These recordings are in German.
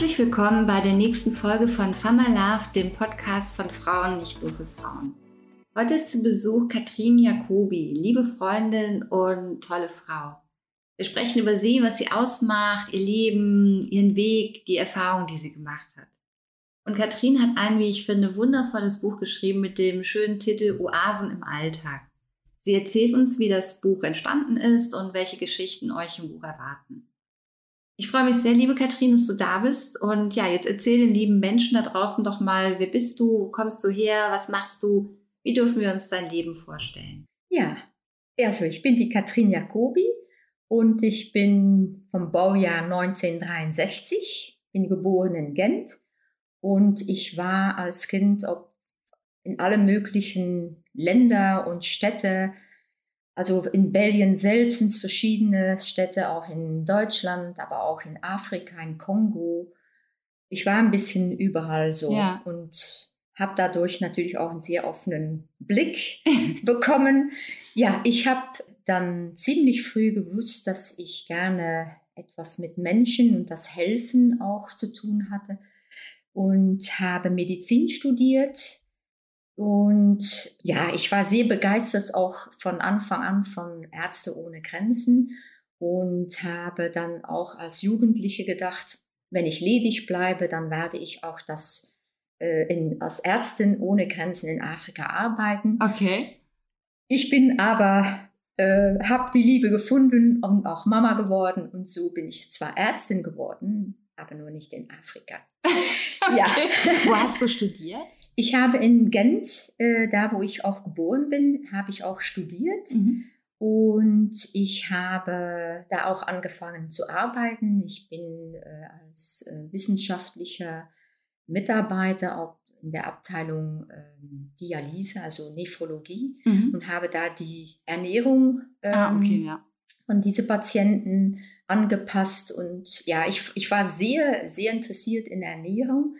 Herzlich willkommen bei der nächsten Folge von Fama Love, dem Podcast von Frauen, nicht nur für Frauen. Heute ist zu Besuch Katrin Jacobi, liebe Freundin und tolle Frau. Wir sprechen über sie, was sie ausmacht, ihr Leben, ihren Weg, die Erfahrung, die sie gemacht hat. Und Katrin hat ein, wie ich finde, wundervolles Buch geschrieben mit dem schönen Titel Oasen im Alltag. Sie erzählt uns, wie das Buch entstanden ist und welche Geschichten euch im Buch erwarten. Ich freue mich sehr, liebe Katrin, dass du da bist. Und ja, jetzt erzähl den lieben Menschen da draußen doch mal, wer bist du, wo kommst du her, was machst du, wie dürfen wir uns dein Leben vorstellen? Ja, also ich bin die Katrin Jacobi und ich bin vom Baujahr 1963, bin geboren in Gent und ich war als Kind in alle möglichen Länder und Städte also in Belgien selbst sind es verschiedene Städte, auch in Deutschland, aber auch in Afrika, in Kongo. Ich war ein bisschen überall so ja. und habe dadurch natürlich auch einen sehr offenen Blick bekommen. Ja, ich habe dann ziemlich früh gewusst, dass ich gerne etwas mit Menschen und das Helfen auch zu tun hatte und habe Medizin studiert und ja, ich war sehr begeistert auch von Anfang an von Ärzte ohne Grenzen und habe dann auch als Jugendliche gedacht, wenn ich ledig bleibe, dann werde ich auch das äh, in, als Ärztin ohne Grenzen in Afrika arbeiten. Okay. Ich bin aber, äh, habe die Liebe gefunden und auch Mama geworden und so bin ich zwar Ärztin geworden, aber nur nicht in Afrika. okay. Ja. Wo hast du studiert? Ich habe in Gent, äh, da wo ich auch geboren bin, habe ich auch studiert. Mhm. Und ich habe da auch angefangen zu arbeiten. Ich bin äh, als äh, wissenschaftlicher Mitarbeiter auch in der Abteilung ähm, Dialyse, also Nephrologie, mhm. und habe da die Ernährung ähm, ah, okay, ja. von diese Patienten angepasst. Und ja, ich, ich war sehr, sehr interessiert in der Ernährung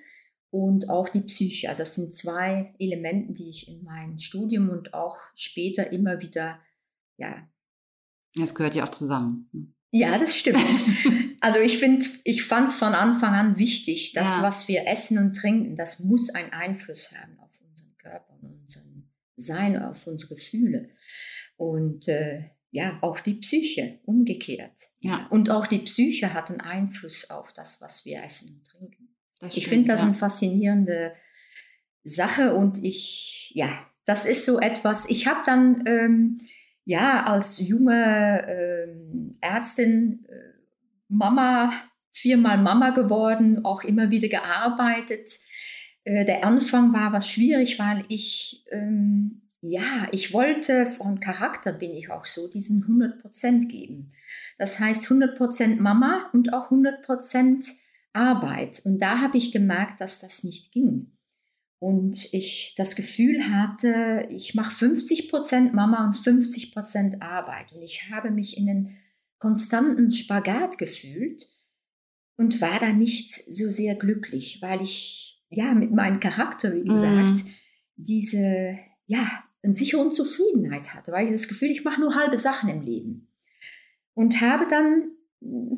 und auch die Psyche. Also das sind zwei Elemente, die ich in meinem Studium und auch später immer wieder, ja. Das gehört ja auch zusammen. Ja, das stimmt. also ich finde, ich fand es von Anfang an wichtig, dass ja. was wir essen und trinken, das muss einen Einfluss haben auf unseren Körper und unseren Sein, auf unsere Gefühle. Und äh, ja, auch die Psyche, umgekehrt. Ja. Und auch die Psyche hat einen Einfluss auf das, was wir essen und trinken ich finde das ja. eine faszinierende Sache und ich, ja, das ist so etwas. Ich habe dann, ähm, ja, als junge ähm, Ärztin, äh, Mama, viermal Mama geworden, auch immer wieder gearbeitet. Äh, der Anfang war was schwierig, weil ich, ähm, ja, ich wollte, von Charakter bin ich auch so, diesen 100% geben. Das heißt 100% Mama und auch 100 Prozent Arbeit. Und da habe ich gemerkt, dass das nicht ging. Und ich das Gefühl hatte, ich mache 50 Prozent Mama und 50 Prozent Arbeit. Und ich habe mich in einen konstanten Spagat gefühlt und war da nicht so sehr glücklich, weil ich, ja, mit meinem Charakter, wie gesagt, mm. diese, ja, eine sichere Zufriedenheit hatte, weil ich das Gefühl, ich mache nur halbe Sachen im Leben. Und habe dann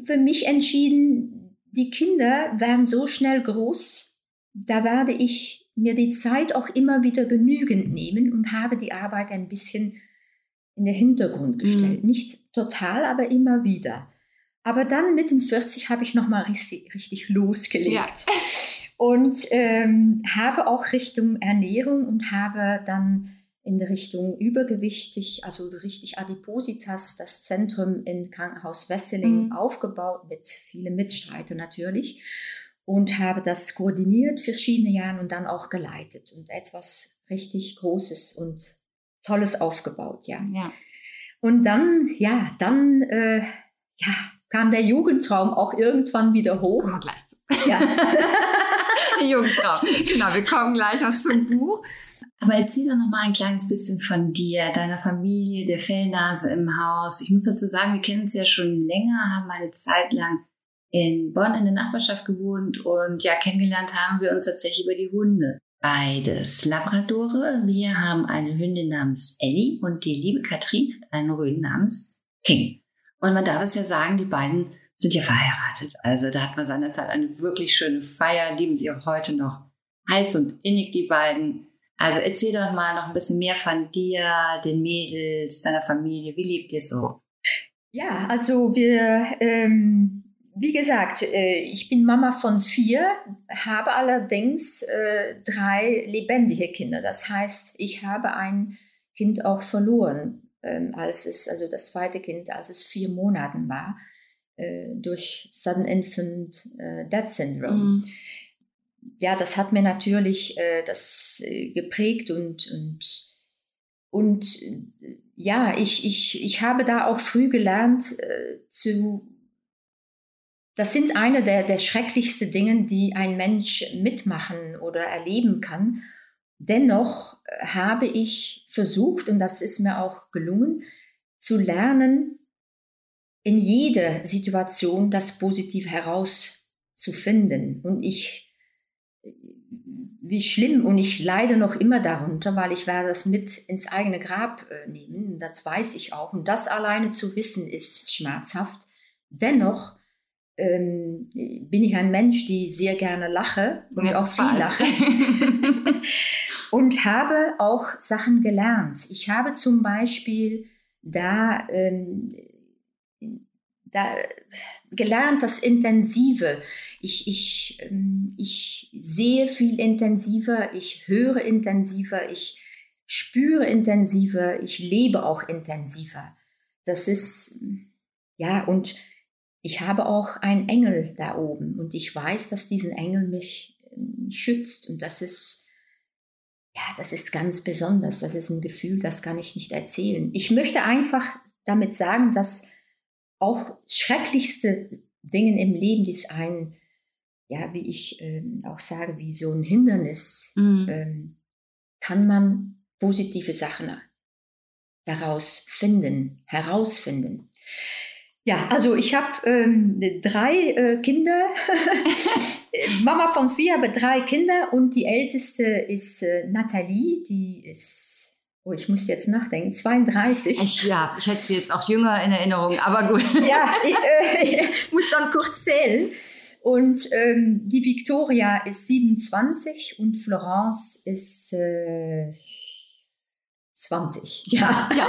für mich entschieden, die Kinder werden so schnell groß, da werde ich mir die Zeit auch immer wieder genügend nehmen und habe die Arbeit ein bisschen in den Hintergrund gestellt. Mhm. Nicht total, aber immer wieder. Aber dann mit den 40 habe ich nochmal richtig, richtig losgelegt. Ja. Und ähm, habe auch Richtung Ernährung und habe dann in der Richtung übergewichtig, also richtig Adipositas, das Zentrum in Krankenhaus Wesseling mhm. aufgebaut, mit vielen Mitstreitern natürlich. Und habe das koordiniert verschiedene Jahre und dann auch geleitet und etwas richtig Großes und Tolles aufgebaut, ja. ja. Und dann, ja, dann, äh, ja, kam der Jugendtraum auch irgendwann wieder hoch. Kommen gleich. Ja. Jugendtraum. Genau, wir kommen gleich noch zum Buch. Aber erzähl doch noch mal ein kleines bisschen von dir, deiner Familie, der Fellnase im Haus. Ich muss dazu sagen, wir kennen uns ja schon länger, haben eine Zeit lang in Bonn in der Nachbarschaft gewohnt und ja, kennengelernt haben wir uns tatsächlich über die Hunde. Beides Labradore. Wir haben eine Hündin namens Ellie und die liebe Katrin hat einen Hund namens King. Und man darf es ja sagen, die beiden sind ja verheiratet. Also da hat man seinerzeit eine wirklich schöne Feier, lieben sie auch heute noch heiß und innig, die beiden. Also erzähl doch mal noch ein bisschen mehr von dir, den Mädels, deiner Familie. Wie lebt ihr so? Ja, also wir, ähm, wie gesagt, äh, ich bin Mama von vier, habe allerdings äh, drei lebendige Kinder. Das heißt, ich habe ein Kind auch verloren, ähm, als es, also das zweite Kind, als es vier Monaten war, durch Sudden Infant äh, Death Syndrome. Mhm. Ja, das hat mir natürlich äh, das äh, geprägt und, und, und ja, ich, ich, ich habe da auch früh gelernt zu das sind eine der, der schrecklichsten Dinge, die ein Mensch mitmachen oder erleben kann. Dennoch äh, habe ich versucht, und das ist mir auch gelungen, zu lernen, in jeder Situation das Positive herauszufinden. Und ich, wie schlimm, und ich leide noch immer darunter, weil ich werde das mit ins eigene Grab äh, nehmen, das weiß ich auch. Und das alleine zu wissen, ist schmerzhaft. Dennoch ähm, bin ich ein Mensch, die sehr gerne lache und ja, auch viel lache. und habe auch Sachen gelernt. Ich habe zum Beispiel da, ähm, da gelernt, das Intensive. Ich, ich, ähm, ich sehe viel intensiver, ich höre intensiver, ich spüre intensiver, ich lebe auch intensiver. Das ist, ja, und ich habe auch einen Engel da oben und ich weiß, dass diesen Engel mich, mich schützt und das ist, ja, das ist ganz besonders. Das ist ein Gefühl, das kann ich nicht erzählen. Ich möchte einfach damit sagen, dass auch schrecklichste Dinge im Leben, die es ein, ja, wie ich ähm, auch sage, wie so ein Hindernis, mhm. ähm, kann man positive Sachen daraus finden, herausfinden. Ja, also ich habe ähm, drei äh, Kinder, Mama von vier, aber drei Kinder und die älteste ist äh, Nathalie, die ist, oh, ich muss jetzt nachdenken, 32. Ich, ja, ich hätte sie jetzt auch jünger in Erinnerung, aber gut. ja, ich, äh, ich muss dann kurz zählen. Und ähm, die Victoria ist 27 und Florence ist äh, 20. Ja, ja.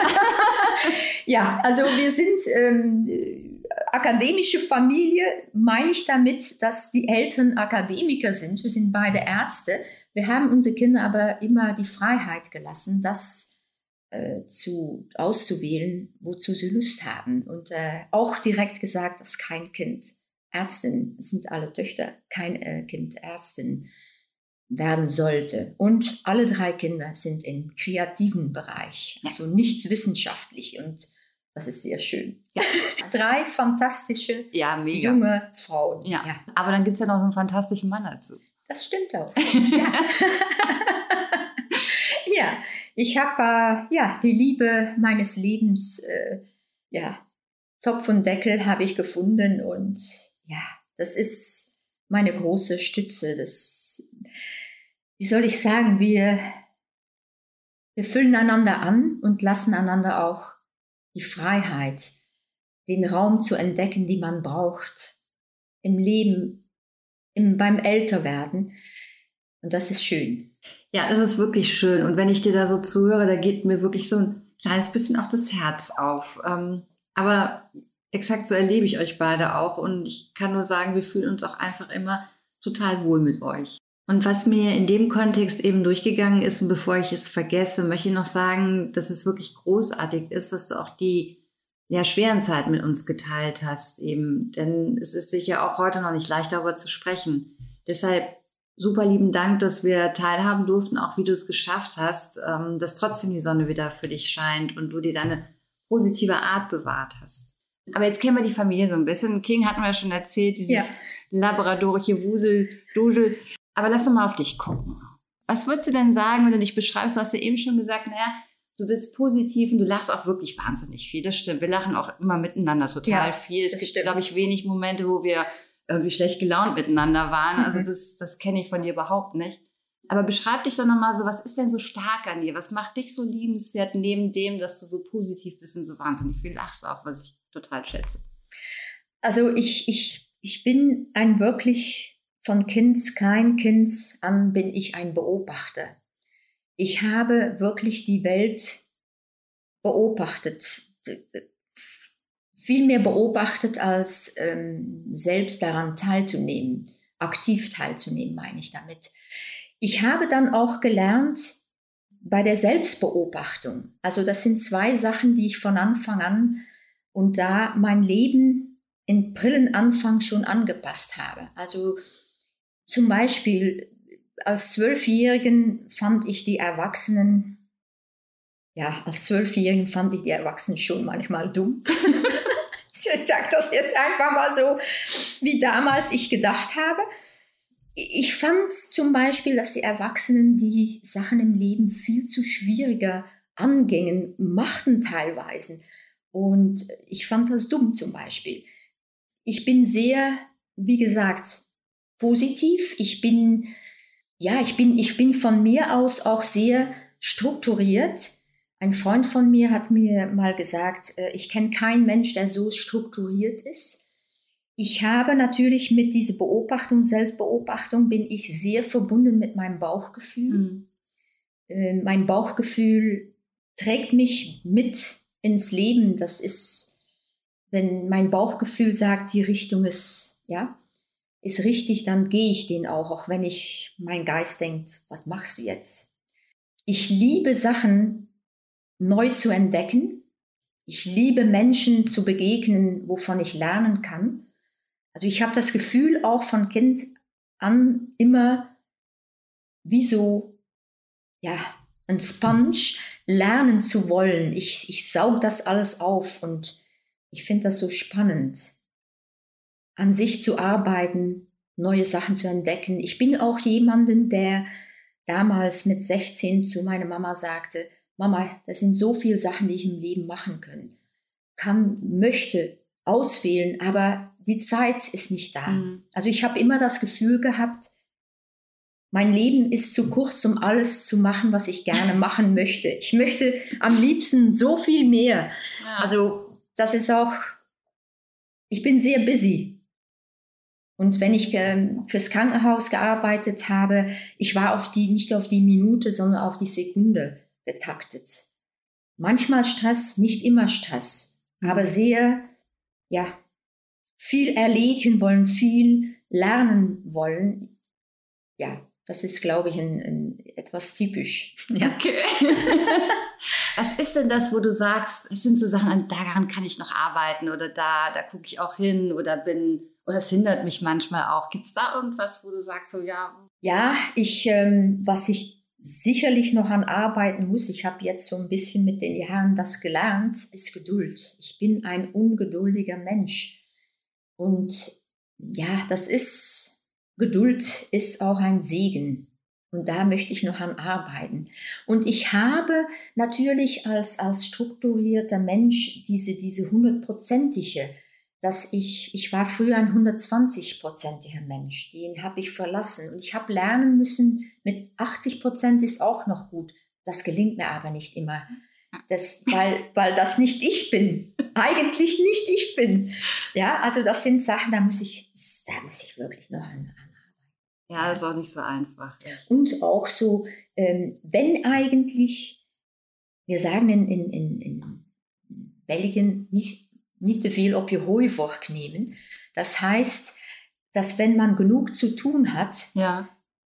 ja also wir sind ähm, akademische Familie, meine ich damit, dass die Eltern Akademiker sind. Wir sind beide Ärzte. Wir haben unsere Kinder aber immer die Freiheit gelassen, das äh, zu, auszuwählen, wozu sie Lust haben. Und äh, auch direkt gesagt, dass kein Kind Ärztin sind alle Töchter, kein äh, Kind Ärztin werden sollte. Und alle drei Kinder sind im kreativen Bereich, also nichts wissenschaftlich und das ist sehr schön. Ja. Drei fantastische ja, junge Frauen. Ja. Aber dann gibt es ja noch so einen fantastischen Mann dazu. Das stimmt auch. ja. ja, ich habe äh, ja, die Liebe meines Lebens, äh, ja, Topf und Deckel habe ich gefunden und ja, das ist meine große Stütze. Das wie soll ich sagen, wir, wir füllen einander an und lassen einander auch die Freiheit, den Raum zu entdecken, die man braucht im Leben, im, beim Älterwerden. Und das ist schön. Ja, das ist wirklich schön. Und wenn ich dir da so zuhöre, da geht mir wirklich so ein kleines bisschen auch das Herz auf. Ähm, aber exakt so erlebe ich euch beide auch. Und ich kann nur sagen, wir fühlen uns auch einfach immer total wohl mit euch. Und was mir in dem Kontext eben durchgegangen ist, und bevor ich es vergesse, möchte ich noch sagen, dass es wirklich großartig ist, dass du auch die ja, schweren Zeiten mit uns geteilt hast, eben. Denn es ist sicher auch heute noch nicht leicht, darüber zu sprechen. Deshalb super lieben Dank, dass wir teilhaben durften, auch wie du es geschafft hast, ähm, dass trotzdem die Sonne wieder für dich scheint und du dir deine positive Art bewahrt hast. Aber jetzt kennen wir die Familie so ein bisschen. King hatten wir ja schon erzählt, dieses ja. labradorische Wusel, Dusel. Aber lass doch mal auf dich gucken. Was würdest du denn sagen, wenn du dich beschreibst? Du hast ja eben schon gesagt, naja, du bist positiv und du lachst auch wirklich wahnsinnig viel. Das stimmt. Wir lachen auch immer miteinander total ja, viel. Es gibt, glaube ich, wenig Momente, wo wir irgendwie schlecht gelaunt miteinander waren. Also mhm. das, das kenne ich von dir überhaupt nicht. Aber beschreib dich doch nochmal so, was ist denn so stark an dir? Was macht dich so liebenswert neben dem, dass du so positiv bist und so wahnsinnig viel lachst auch, was ich total schätze? Also ich, ich, ich bin ein wirklich von Kinds, Kleinkinds an bin ich ein Beobachter. Ich habe wirklich die Welt beobachtet, viel mehr beobachtet, als ähm, selbst daran teilzunehmen, aktiv teilzunehmen, meine ich damit. Ich habe dann auch gelernt, bei der Selbstbeobachtung, also das sind zwei Sachen, die ich von Anfang an und da mein Leben in Brillenanfang schon angepasst habe. Also zum Beispiel als Zwölfjährigen fand ich die Erwachsenen, ja, als Zwölfjährigen fand ich die Erwachsenen schon manchmal dumm. ich sage das jetzt einfach mal so, wie damals ich gedacht habe. Ich fand zum Beispiel, dass die Erwachsenen die Sachen im Leben viel zu schwieriger angingen, machten teilweise. Und ich fand das dumm zum Beispiel. Ich bin sehr, wie gesagt, positiv. Ich bin, ja, ich bin, ich bin von mir aus auch sehr strukturiert. Ein Freund von mir hat mir mal gesagt, äh, ich kenne keinen Mensch, der so strukturiert ist. Ich habe natürlich mit dieser Beobachtung, Selbstbeobachtung, bin ich sehr verbunden mit meinem Bauchgefühl. Mhm. Mein Bauchgefühl trägt mich mit ins Leben. Das ist, wenn mein Bauchgefühl sagt, die Richtung ist, ja, ist richtig, dann gehe ich den auch, auch wenn ich, mein Geist denkt, was machst du jetzt? Ich liebe Sachen neu zu entdecken. Ich liebe Menschen zu begegnen, wovon ich lernen kann. Also ich habe das Gefühl auch von Kind an immer wie so, ja, ein Sponge lernen zu wollen. Ich, ich saug das alles auf und ich finde das so spannend, an sich zu arbeiten, neue Sachen zu entdecken. Ich bin auch jemanden, der damals mit 16 zu meiner Mama sagte, Mama, das sind so viele Sachen, die ich im Leben machen kann, kann, möchte auswählen, aber die Zeit ist nicht da. Mhm. Also ich habe immer das Gefühl gehabt, mein Leben ist zu kurz, um alles zu machen, was ich gerne machen möchte. Ich möchte am liebsten so viel mehr. Ja. Also das ist auch, ich bin sehr busy. Und wenn ich äh, fürs Krankenhaus gearbeitet habe, ich war auf die, nicht auf die Minute, sondern auf die Sekunde getaktet. Manchmal Stress, nicht immer Stress, aber mhm. sehr, ja, viel erledigen wollen, viel lernen wollen. Ja, das ist, glaube ich, ein, ein, etwas typisch. Ja. Okay. Was ist denn das, wo du sagst, es sind so Sachen, daran kann ich noch arbeiten oder da, da gucke ich auch hin oder bin, oder es hindert mich manchmal auch. Gibt es da irgendwas, wo du sagst, so ja? Ja, ich, ähm, was ich sicherlich noch an arbeiten muss, ich habe jetzt so ein bisschen mit den Jahren das gelernt, ist Geduld. Ich bin ein ungeduldiger Mensch. Und ja, das ist, Geduld ist auch ein Segen. Und da möchte ich noch an arbeiten. Und ich habe natürlich als, als strukturierter Mensch diese, diese hundertprozentige, dass ich, ich war früher ein 120-prozentiger Mensch, den habe ich verlassen. Und ich habe lernen müssen, mit 80 Prozent ist auch noch gut. Das gelingt mir aber nicht immer. Das, weil, weil das nicht ich bin. Eigentlich nicht ich bin. Ja, also das sind Sachen, da muss ich, da muss ich wirklich noch an, an Ja, das ist auch nicht so einfach. Ja. Und auch so, ähm, wenn eigentlich, wir sagen in, in, in, in Belgien nicht, nicht so viel op je hooi nehmen. Das heißt, dass wenn man genug zu tun hat, ja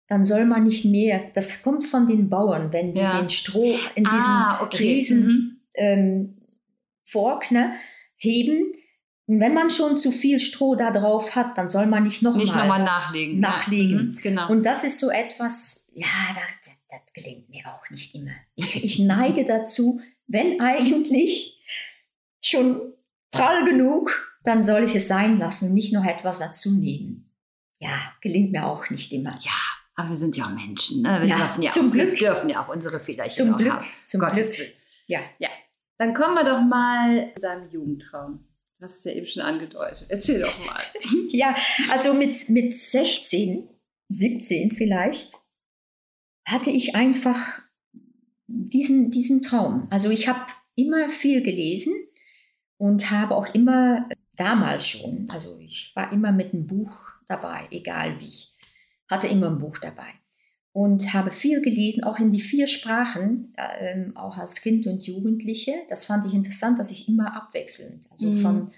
dann soll man nicht mehr, das kommt von den Bauern, wenn die ja. den Stroh in diesem ah, okay. riesen mhm. ähm, Fork ne, heben. Und wenn man schon zu viel Stroh da drauf hat, dann soll man nicht nochmal noch nachlegen. nachlegen. Ja. Mhm, genau. Und das ist so etwas, ja, das, das gelingt mir auch nicht immer. Ich, ich neige dazu, wenn eigentlich schon prall genug, dann soll ich es sein lassen und nicht noch etwas dazu nehmen. Ja, gelingt mir auch nicht immer. Ja, aber wir sind ja auch Menschen. Ne? Wir, ja, dürfen ja zum auch, Glück. Wir dürfen ja auch unsere Fehler Zum Glück. Haben. Zum Gottes Glück. Ja. ja. Dann kommen wir doch mal zu deinem Jugendtraum. Du hast es ja eben schon angedeutet. Erzähl doch mal. ja, also mit, mit 16, 17 vielleicht, hatte ich einfach diesen, diesen Traum. Also ich habe immer viel gelesen und habe auch immer damals schon, also ich war immer mit einem Buch dabei, egal wie. Ich hatte immer ein Buch dabei und habe viel gelesen, auch in die vier Sprachen, äh, auch als Kind und Jugendliche. Das fand ich interessant, dass ich immer abwechselnd, also mhm. von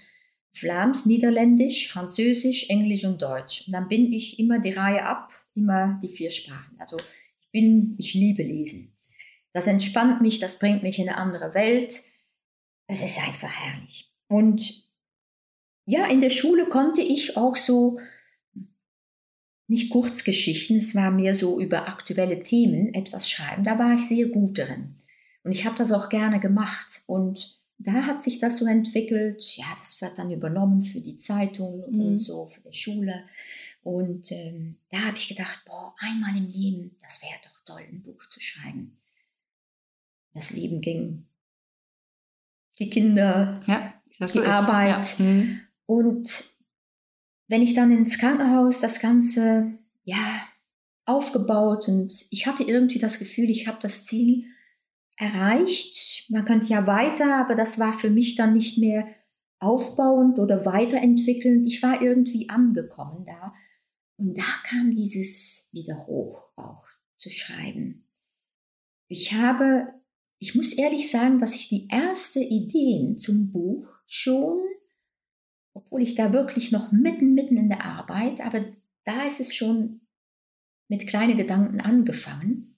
Flams, Niederländisch, Französisch, Englisch und Deutsch. Und dann bin ich immer die Reihe ab, immer die vier Sprachen. Also ich bin, ich liebe Lesen. Das entspannt mich, das bringt mich in eine andere Welt. Es ist einfach herrlich. Und ja, in der Schule konnte ich auch so nicht Kurzgeschichten, es war mehr so über aktuelle Themen etwas schreiben. Da war ich sehr gut drin. Und ich habe das auch gerne gemacht. Und da hat sich das so entwickelt. Ja, das wird dann übernommen für die Zeitung mhm. und so, für die Schule. Und ähm, da habe ich gedacht, boah, einmal im Leben, das wäre doch toll, ein Buch zu schreiben. Das Leben ging. Die Kinder, ja, die so Arbeit. Ja. Mhm. Und wenn ich dann ins Krankenhaus das Ganze, ja, aufgebaut und ich hatte irgendwie das Gefühl, ich habe das Ziel erreicht. Man könnte ja weiter, aber das war für mich dann nicht mehr aufbauend oder weiterentwickelnd. Ich war irgendwie angekommen da. Und da kam dieses wieder hoch auch zu schreiben. Ich habe, ich muss ehrlich sagen, dass ich die erste Ideen zum Buch schon, obwohl ich da wirklich noch mitten, mitten in der Arbeit, aber da ist es schon mit kleinen Gedanken angefangen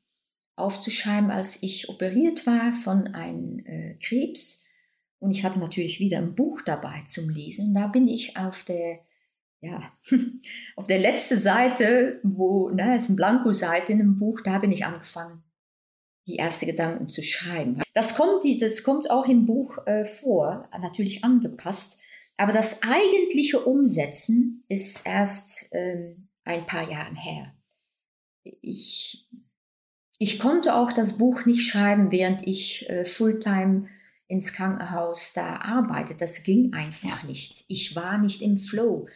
aufzuschreiben, als ich operiert war von einem äh, Krebs. Und ich hatte natürlich wieder ein Buch dabei zum Lesen. Da bin ich auf der, ja, auf der letzten Seite, wo, ne, ist eine Blanko-Seite in einem Buch, da bin ich angefangen, die ersten Gedanken zu schreiben. Das kommt, das kommt auch im Buch äh, vor, natürlich angepasst. Aber das eigentliche Umsetzen ist erst ähm, ein paar Jahre her. Ich ich konnte auch das Buch nicht schreiben, während ich äh, Fulltime ins Krankenhaus da arbeite. Das ging einfach ja. nicht. Ich war nicht im Flow.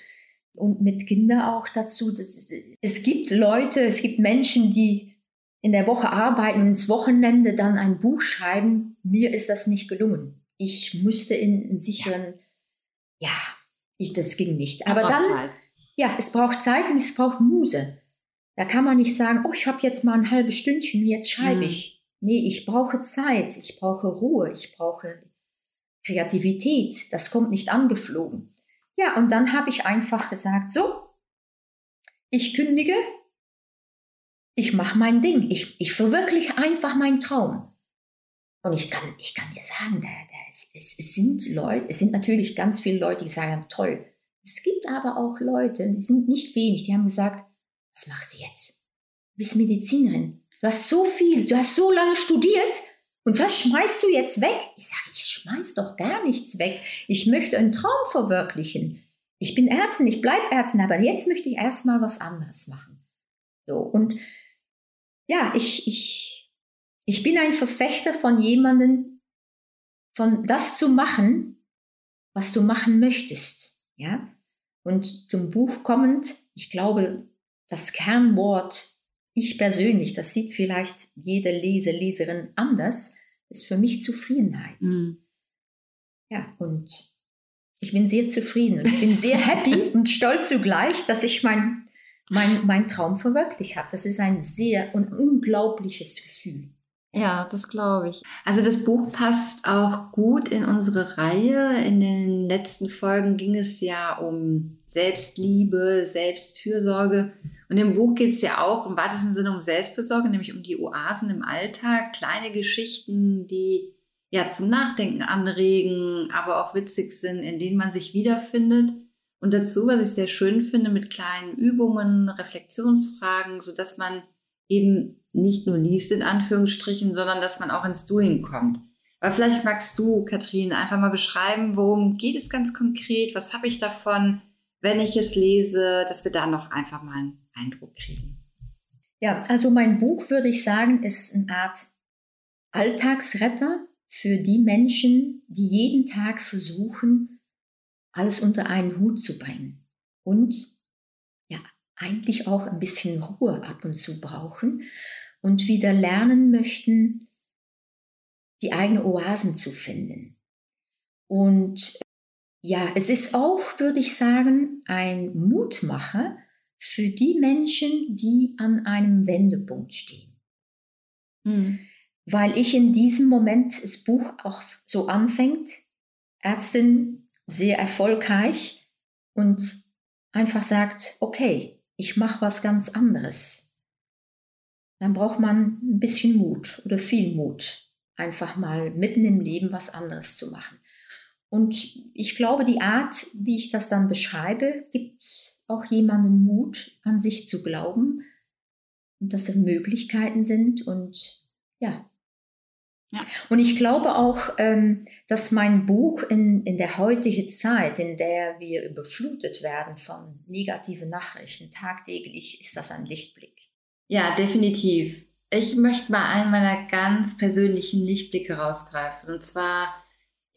Und mit Kindern auch dazu. Das, es gibt Leute, es gibt Menschen, die in der Woche arbeiten und ins Wochenende dann ein Buch schreiben. Mir ist das nicht gelungen. Ich musste in sicheren, ja, ja ich, das ging nicht. Aber dann, Zeit. ja, es braucht Zeit und es braucht Muse. Da kann man nicht sagen, oh, ich habe jetzt mal ein halbes Stündchen, jetzt schreibe mhm. ich. Nee, ich brauche Zeit, ich brauche Ruhe, ich brauche Kreativität. Das kommt nicht angeflogen. Ja, und dann habe ich einfach gesagt, so, ich kündige, ich mache mein Ding, ich, ich verwirkliche einfach meinen Traum. Und ich kann, ich kann dir sagen, da, da, es, es sind Leute, es sind natürlich ganz viele Leute, die sagen, toll. Es gibt aber auch Leute, die sind nicht wenig, die haben gesagt, was machst du jetzt? Du bist Medizinerin. Du hast so viel, du hast so lange studiert und das schmeißt du jetzt weg. Ich sage, ich schmeiß doch gar nichts weg. Ich möchte einen Traum verwirklichen. Ich bin Ärztin, ich bleibe Ärztin, aber jetzt möchte ich erstmal was anderes machen. So, und ja, ich, ich, ich bin ein Verfechter von jemandem, von das zu machen, was du machen möchtest. Ja? Und zum Buch kommend, ich glaube, das Kernwort ich persönlich, das sieht vielleicht jede Leser, Leserin anders, ist für mich Zufriedenheit. Mhm. Ja, und ich bin sehr zufrieden und ich bin sehr happy und stolz zugleich, dass ich mein, mein, mein Traum verwirklicht habe. Das ist ein sehr und unglaubliches Gefühl. Ja, das glaube ich. Also das Buch passt auch gut in unsere Reihe. In den letzten Folgen ging es ja um Selbstliebe, Selbstfürsorge. Und im Buch geht es ja auch im weitesten Sinne um Selbstfürsorge, nämlich um die Oasen im Alltag, kleine Geschichten, die ja zum Nachdenken anregen, aber auch witzig sind, in denen man sich wiederfindet. Und dazu, was ich sehr schön finde, mit kleinen Übungen, Reflexionsfragen, sodass man eben nicht nur liest in Anführungsstrichen, sondern dass man auch ins Doing kommt. Aber vielleicht magst du, Katrin, einfach mal beschreiben, worum geht es ganz konkret? Was habe ich davon, wenn ich es lese, dass wir da noch einfach mal einen Eindruck kriegen? Ja, also mein Buch, würde ich sagen, ist eine Art Alltagsretter für die Menschen, die jeden Tag versuchen, alles unter einen Hut zu bringen und ja, eigentlich auch ein bisschen Ruhe ab und zu brauchen und wieder lernen möchten, die eigenen Oasen zu finden. Und ja, es ist auch, würde ich sagen, ein Mutmacher für die Menschen, die an einem Wendepunkt stehen. Mhm. Weil ich in diesem Moment das Buch auch so anfängt, Ärztin, sehr erfolgreich und einfach sagt, okay, ich mache was ganz anderes. Dann braucht man ein bisschen Mut oder viel Mut, einfach mal mitten im Leben was anderes zu machen. Und ich glaube, die Art, wie ich das dann beschreibe, gibt auch jemanden Mut, an sich zu glauben und dass es Möglichkeiten sind und ja. Ja. Und ich glaube auch, ähm, dass mein Buch in, in der heutigen Zeit, in der wir überflutet werden von negativen Nachrichten, tagtäglich ist das ein Lichtblick. Ja, definitiv. Ich möchte mal einen meiner ganz persönlichen Lichtblicke rausgreifen. Und zwar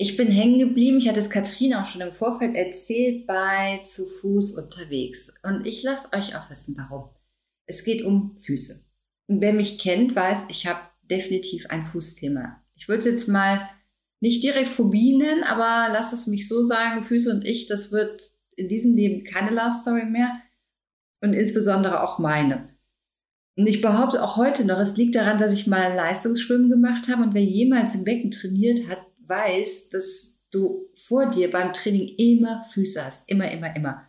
ich bin hängen geblieben, ich hatte es Katrin auch schon im Vorfeld erzählt, bei zu Fuß unterwegs. Und ich lasse euch auch wissen, warum. Es geht um Füße. Und wer mich kennt, weiß, ich habe definitiv ein Fußthema. Ich würde es jetzt mal nicht direkt Phobie nennen, aber lass es mich so sagen, Füße und ich, das wird in diesem Leben keine Love Story mehr. Und insbesondere auch meine. Und ich behaupte auch heute noch, es liegt daran, dass ich mal Leistungsschwimmen gemacht habe und wer jemals im Becken trainiert hat, weiß, dass du vor dir beim Training immer Füße hast. Immer, immer, immer.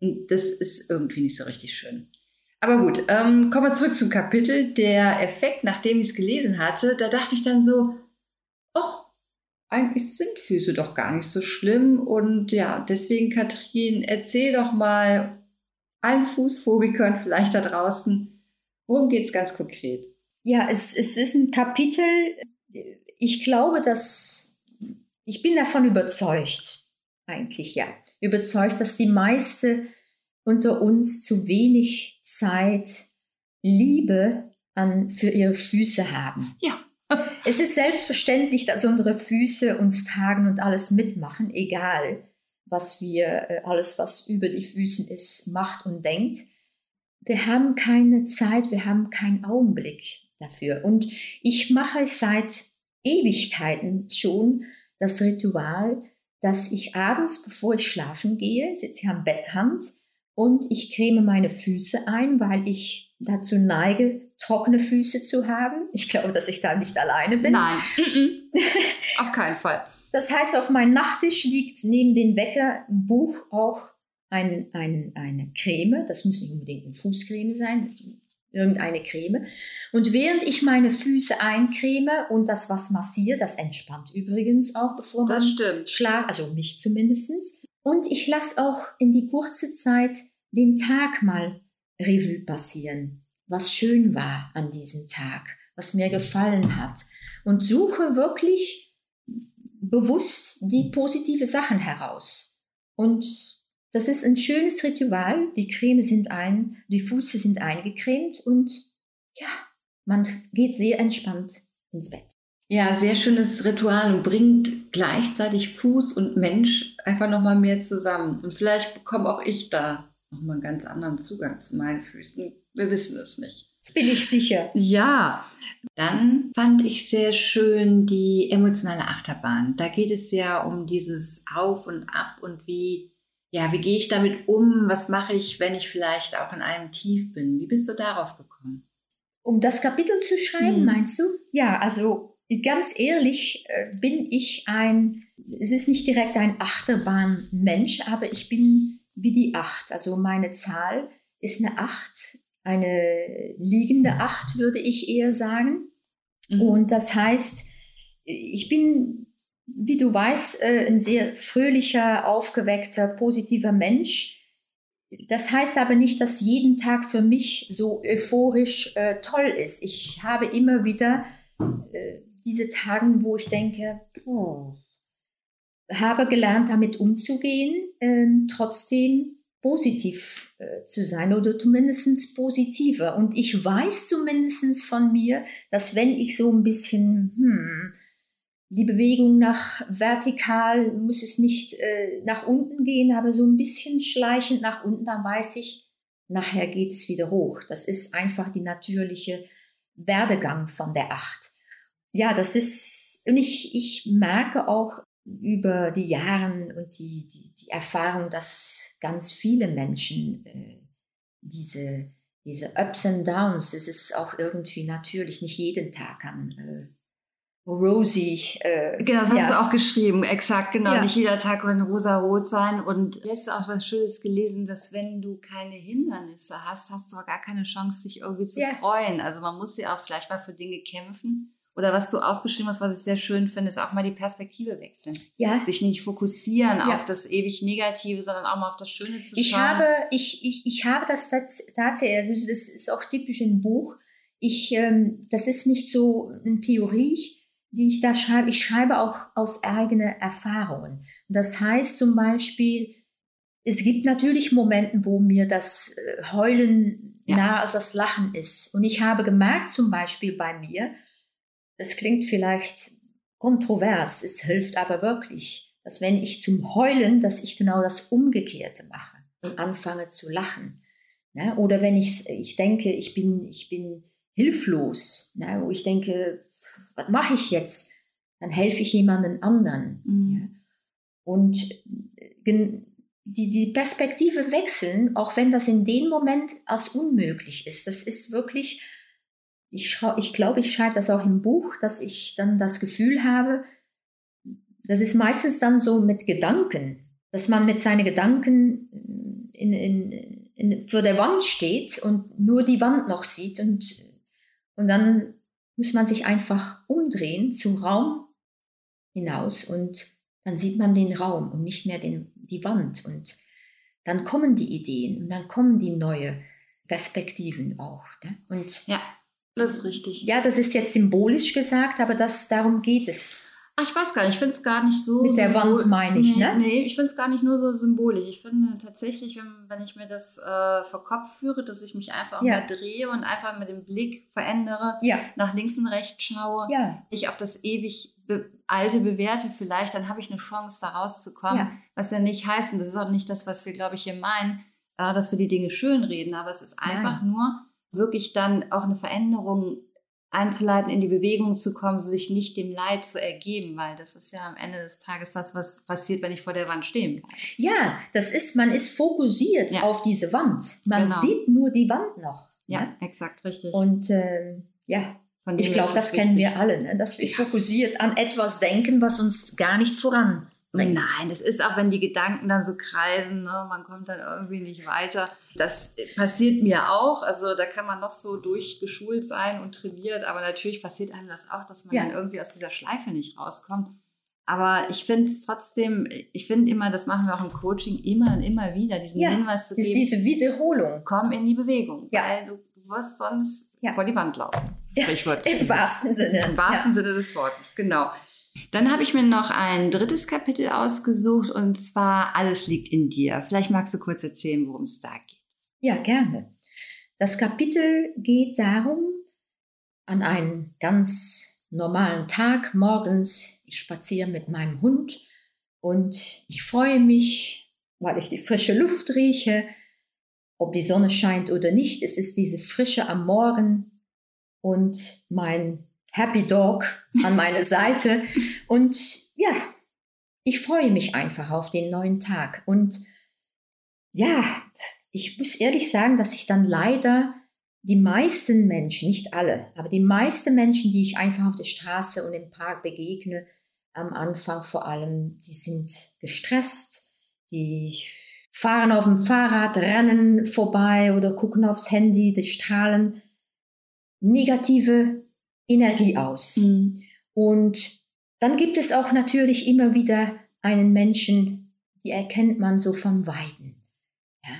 Und das ist irgendwie nicht so richtig schön. Aber gut, ähm, kommen wir zurück zum Kapitel. Der Effekt, nachdem ich es gelesen hatte, da dachte ich dann so, ach, eigentlich sind Füße doch gar nicht so schlimm. Und ja, deswegen, Katrin, erzähl doch mal allen Fußphobikern vielleicht da draußen, worum geht es ganz konkret? Ja, es, es ist ein Kapitel, ich glaube, dass ich bin davon überzeugt, eigentlich ja, überzeugt, dass die meiste unter uns zu wenig Zeit, Liebe an, für ihre Füße haben. Ja. es ist selbstverständlich, dass unsere Füße uns tragen und alles mitmachen, egal was wir, äh, alles was über die Füßen ist, macht und denkt. Wir haben keine Zeit, wir haben keinen Augenblick dafür. Und ich mache seit Ewigkeiten schon das Ritual, dass ich abends, bevor ich schlafen gehe, sitze ich am Bettrand und ich creme meine Füße ein, weil ich dazu neige, trockene Füße zu haben. Ich glaube, dass ich da nicht alleine bin. Nein, auf keinen Fall. Das heißt, auf meinem Nachttisch liegt neben dem Wecker ein Buch auch ein, ein, eine Creme. Das muss nicht unbedingt eine Fußcreme sein irgendeine Creme. Und während ich meine Füße eincreme und das was massiere, das entspannt übrigens auch, bevor man das schlaft, also mich zumindestens. Und ich lasse auch in die kurze Zeit den Tag mal Revue passieren, was schön war an diesem Tag, was mir gefallen hat. Und suche wirklich bewusst die positive Sachen heraus. Und das ist ein schönes Ritual. Die Creme sind ein, die Füße sind eingecremt und ja, man geht sehr entspannt ins Bett. Ja, sehr schönes Ritual und bringt gleichzeitig Fuß und Mensch einfach nochmal mehr zusammen. Und vielleicht bekomme auch ich da nochmal einen ganz anderen Zugang zu meinen Füßen. Wir wissen es nicht. Das bin ich sicher. Ja, dann fand ich sehr schön die emotionale Achterbahn. Da geht es ja um dieses Auf und Ab und wie ja, wie gehe ich damit um? Was mache ich, wenn ich vielleicht auch in einem Tief bin? Wie bist du darauf gekommen? Um das Kapitel zu schreiben, hm. meinst du? Ja, also ganz ehrlich äh, bin ich ein, es ist nicht direkt ein Achterbahnmensch, aber ich bin wie die Acht. Also meine Zahl ist eine Acht, eine liegende Acht, würde ich eher sagen. Mhm. Und das heißt, ich bin wie du weißt, äh, ein sehr fröhlicher, aufgeweckter, positiver Mensch. Das heißt aber nicht, dass jeden Tag für mich so euphorisch äh, toll ist. Ich habe immer wieder äh, diese Tage, wo ich denke, oh, habe gelernt, damit umzugehen, äh, trotzdem positiv äh, zu sein oder zumindest positiver. Und ich weiß zumindest von mir, dass wenn ich so ein bisschen, hm, die Bewegung nach vertikal muss es nicht äh, nach unten gehen, aber so ein bisschen schleichend nach unten, dann weiß ich, nachher geht es wieder hoch. Das ist einfach die natürliche Werdegang von der Acht. Ja, das ist, und ich, ich merke auch, über die Jahre und die, die, die Erfahrung, dass ganz viele Menschen äh, diese, diese Ups and Downs, es ist auch irgendwie natürlich nicht jeden Tag an äh, rosy. Äh, genau, das ja. hast du auch geschrieben, exakt, genau. Ja. Nicht jeder Tag kann rosa-rot sein. Und jetzt auch was Schönes gelesen, dass wenn du keine Hindernisse hast, hast du auch gar keine Chance, dich irgendwie zu ja. freuen. Also man muss ja auch vielleicht mal für Dinge kämpfen. Oder was du auch geschrieben hast, was ich sehr schön finde, ist auch mal die Perspektive wechseln. Ja. Sich nicht fokussieren ja. auf das ewig Negative, sondern auch mal auf das Schöne zu schauen. Ich habe, ich, ich, ich habe das tatsächlich, also das ist auch typisch im Buch. Ich, ähm, das ist nicht so eine Theorie, die ich da schreibe. Ich schreibe auch aus eigenen Erfahrungen. Das heißt zum Beispiel, es gibt natürlich Momente, wo mir das äh, Heulen ja. nahe als das Lachen ist. Und ich habe gemerkt, zum Beispiel bei mir, das klingt vielleicht kontrovers, es hilft aber wirklich, dass wenn ich zum Heulen, dass ich genau das Umgekehrte mache und anfange zu lachen. Ne? Oder wenn ich, ich denke, ich bin, ich bin hilflos, ne? wo ich denke, was mache ich jetzt? Dann helfe ich jemanden anderen. Mhm. Ja? Und die, die Perspektive wechseln, auch wenn das in dem Moment als unmöglich ist. Das ist wirklich ich, ich glaube, ich schreibe das auch im Buch, dass ich dann das Gefühl habe, das ist meistens dann so mit Gedanken, dass man mit seinen Gedanken in, in, in, vor der Wand steht und nur die Wand noch sieht und, und dann muss man sich einfach umdrehen zum Raum hinaus und dann sieht man den Raum und nicht mehr den, die Wand und dann kommen die Ideen und dann kommen die neue Perspektiven auch. Ne? Und ja. Das ist richtig. Ja, das ist jetzt symbolisch gesagt, aber das, darum geht es. Ach, ich weiß gar nicht, ich finde es gar nicht so. Mit der Wand meine ich, nee, ne? Nee, ich finde es gar nicht nur so symbolisch. Ich finde tatsächlich, wenn, wenn ich mir das äh, vor Kopf führe, dass ich mich einfach ja. mal drehe und einfach mit dem Blick verändere, ja. nach links und rechts schaue, ja. ich auf das ewig be alte bewerte vielleicht, dann habe ich eine Chance, da rauszukommen. Ja. Was ja nicht heißt, und das ist auch nicht das, was wir, glaube ich, hier meinen, äh, dass wir die Dinge schönreden, aber es ist einfach nur wirklich dann auch eine Veränderung einzuleiten, in die Bewegung zu kommen, sich nicht dem Leid zu ergeben, weil das ist ja am Ende des Tages das, was passiert, wenn ich vor der Wand stehen bleibe. Ja, das ist, man ist fokussiert ja. auf diese Wand. Man genau. sieht nur die Wand noch. Ja, ne? exakt, richtig. Und ähm, ja, ich glaube, das kennen wir alle, ne? dass wir fokussiert an etwas denken, was uns gar nicht voran bringt. Nein, es ist auch, wenn die Gedanken dann so kreisen, ne, man kommt dann irgendwie nicht weiter. Das passiert mir auch. Also da kann man noch so durchgeschult sein und trainiert, aber natürlich passiert einem das auch, dass man ja. dann irgendwie aus dieser Schleife nicht rauskommt. Aber ich finde es trotzdem, ich finde immer, das machen wir auch im Coaching immer und immer wieder, diesen ja, Hinweis zu geben. diese Wiederholung. Komm in die Bewegung, ja. weil du wirst sonst ja. vor die Wand laufen. Ja, Im wahrsten Sinne. Im wahrsten Sinne des Wortes, genau. Dann habe ich mir noch ein drittes Kapitel ausgesucht und zwar Alles liegt in dir. Vielleicht magst du kurz erzählen, worum es da geht. Ja, gerne. Das Kapitel geht darum, an einem ganz normalen Tag morgens, ich spaziere mit meinem Hund und ich freue mich, weil ich die frische Luft rieche, ob die Sonne scheint oder nicht. Es ist diese Frische am Morgen und mein Happy Dog an meiner Seite. Und ja, ich freue mich einfach auf den neuen Tag. Und ja, ich muss ehrlich sagen, dass ich dann leider die meisten Menschen, nicht alle, aber die meisten Menschen, die ich einfach auf der Straße und im Park begegne, am Anfang vor allem, die sind gestresst, die fahren auf dem Fahrrad, rennen vorbei oder gucken aufs Handy, die strahlen negative Energie aus. Mhm. Und dann gibt es auch natürlich immer wieder einen Menschen, die erkennt man so vom Weiden. Ja,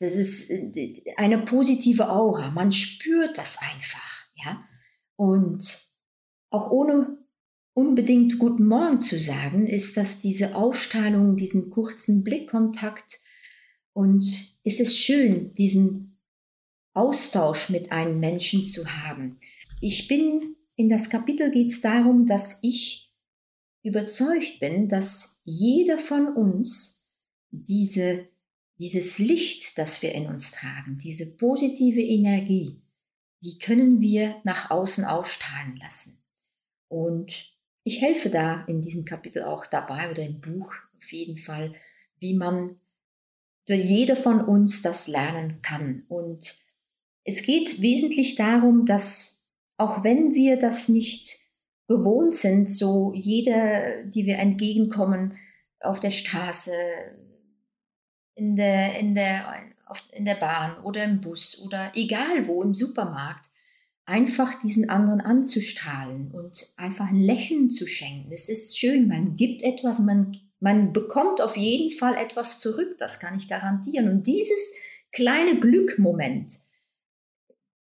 das ist äh, eine positive Aura. Man spürt das einfach. Ja, und auch ohne unbedingt Guten Morgen zu sagen, ist das diese Ausstrahlung, diesen kurzen Blickkontakt. Und ist es schön, diesen Austausch mit einem Menschen zu haben. Ich bin, in das Kapitel geht es darum, dass ich überzeugt bin, dass jeder von uns diese, dieses Licht, das wir in uns tragen, diese positive Energie, die können wir nach außen ausstrahlen lassen. Und ich helfe da in diesem Kapitel auch dabei oder im Buch auf jeden Fall, wie man jeder von uns das lernen kann. Und es geht wesentlich darum, dass auch wenn wir das nicht gewohnt sind, so jeder, die wir entgegenkommen auf der Straße, in der, in der, in der Bahn oder im Bus oder egal wo, im Supermarkt, einfach diesen anderen anzustrahlen und einfach ein Lächeln zu schenken. Es ist schön, man gibt etwas, man, man bekommt auf jeden Fall etwas zurück, das kann ich garantieren. Und dieses kleine Glückmoment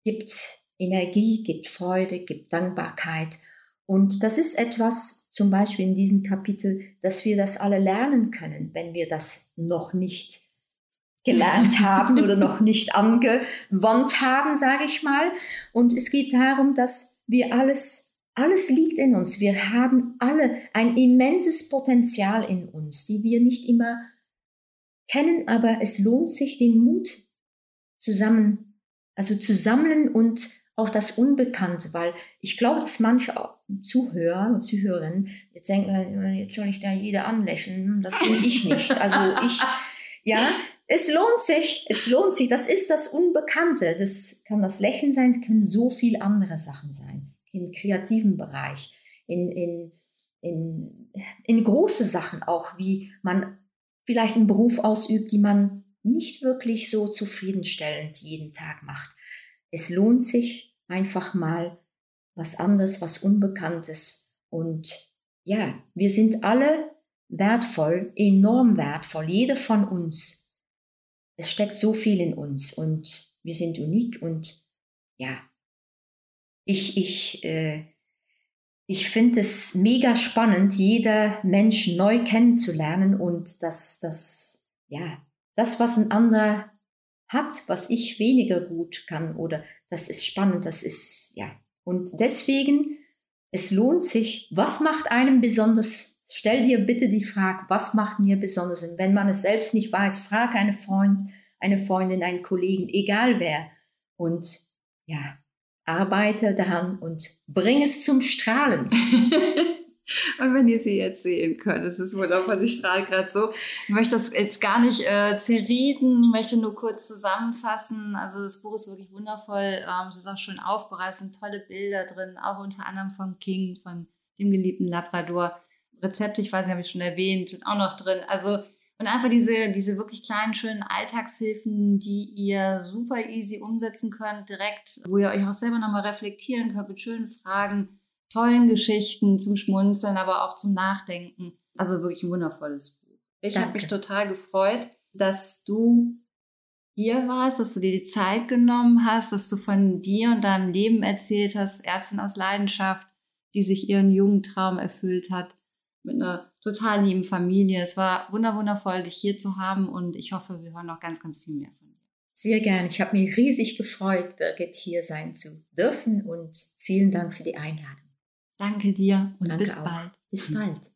gibt Energie, gibt Freude, gibt Dankbarkeit. Und das ist etwas, zum Beispiel in diesem Kapitel, dass wir das alle lernen können, wenn wir das noch nicht gelernt haben oder noch nicht angewandt haben, sage ich mal. Und es geht darum, dass wir alles, alles liegt in uns. Wir haben alle ein immenses Potenzial in uns, die wir nicht immer kennen, aber es lohnt sich, den Mut zusammen, also zu sammeln und auch das Unbekannte, weil ich glaube, dass manche Zuhörer und Zuhörerinnen jetzt denken, jetzt soll ich da jeder anlächeln, das bin ich nicht. Also ich, ja, es lohnt sich, es lohnt sich. Das ist das Unbekannte. Das kann das Lächeln sein, können so viel andere Sachen sein. Im kreativen Bereich, in, in, in, in große Sachen auch, wie man vielleicht einen Beruf ausübt, die man nicht wirklich so zufriedenstellend jeden Tag macht. Es lohnt sich einfach mal was anderes, was Unbekanntes. Und ja, wir sind alle wertvoll, enorm wertvoll, jeder von uns es steckt so viel in uns und wir sind unik und ja, ich, ich, äh, ich finde es mega spannend, jeder Mensch neu kennenzulernen und dass das, ja, das, was ein anderer hat, was ich weniger gut kann oder das ist spannend, das ist, ja. Und deswegen, es lohnt sich, was macht einem besonders Stell dir bitte die Frage, was macht mir besonders? Und wenn man es selbst nicht weiß, frag einen Freund, eine Freundin, einen Kollegen, egal wer. Und ja, arbeite daran und bring es zum Strahlen. Und wenn ihr sie jetzt sehen könnt, es ist wunderbar, sie strahlt gerade so. Ich möchte das jetzt gar nicht äh, zerreden, ich möchte nur kurz zusammenfassen. Also das Buch ist wirklich wundervoll, ähm, es ist auch schön aufbereitet, sind tolle Bilder drin, auch unter anderem von King, von dem geliebten Labrador. Rezepte, ich weiß nicht, habe ich schon erwähnt, sind auch noch drin. Also, und einfach diese, diese wirklich kleinen, schönen Alltagshilfen, die ihr super easy umsetzen könnt, direkt, wo ihr euch auch selber nochmal reflektieren könnt mit schönen Fragen, tollen Geschichten zum Schmunzeln, aber auch zum Nachdenken. Also wirklich ein wundervolles Buch. Ich habe mich total gefreut, dass du hier warst, dass du dir die Zeit genommen hast, dass du von dir und deinem Leben erzählt hast, Ärztin aus Leidenschaft, die sich ihren Jugendtraum erfüllt hat mit einer total lieben Familie. Es war wundervoll, dich hier zu haben und ich hoffe, wir hören noch ganz, ganz viel mehr von dir. Sehr gern. Ich habe mich riesig gefreut, Birgit hier sein zu dürfen und vielen Dank für die Einladung. Danke dir und Danke bis auch. bald. Bis bald.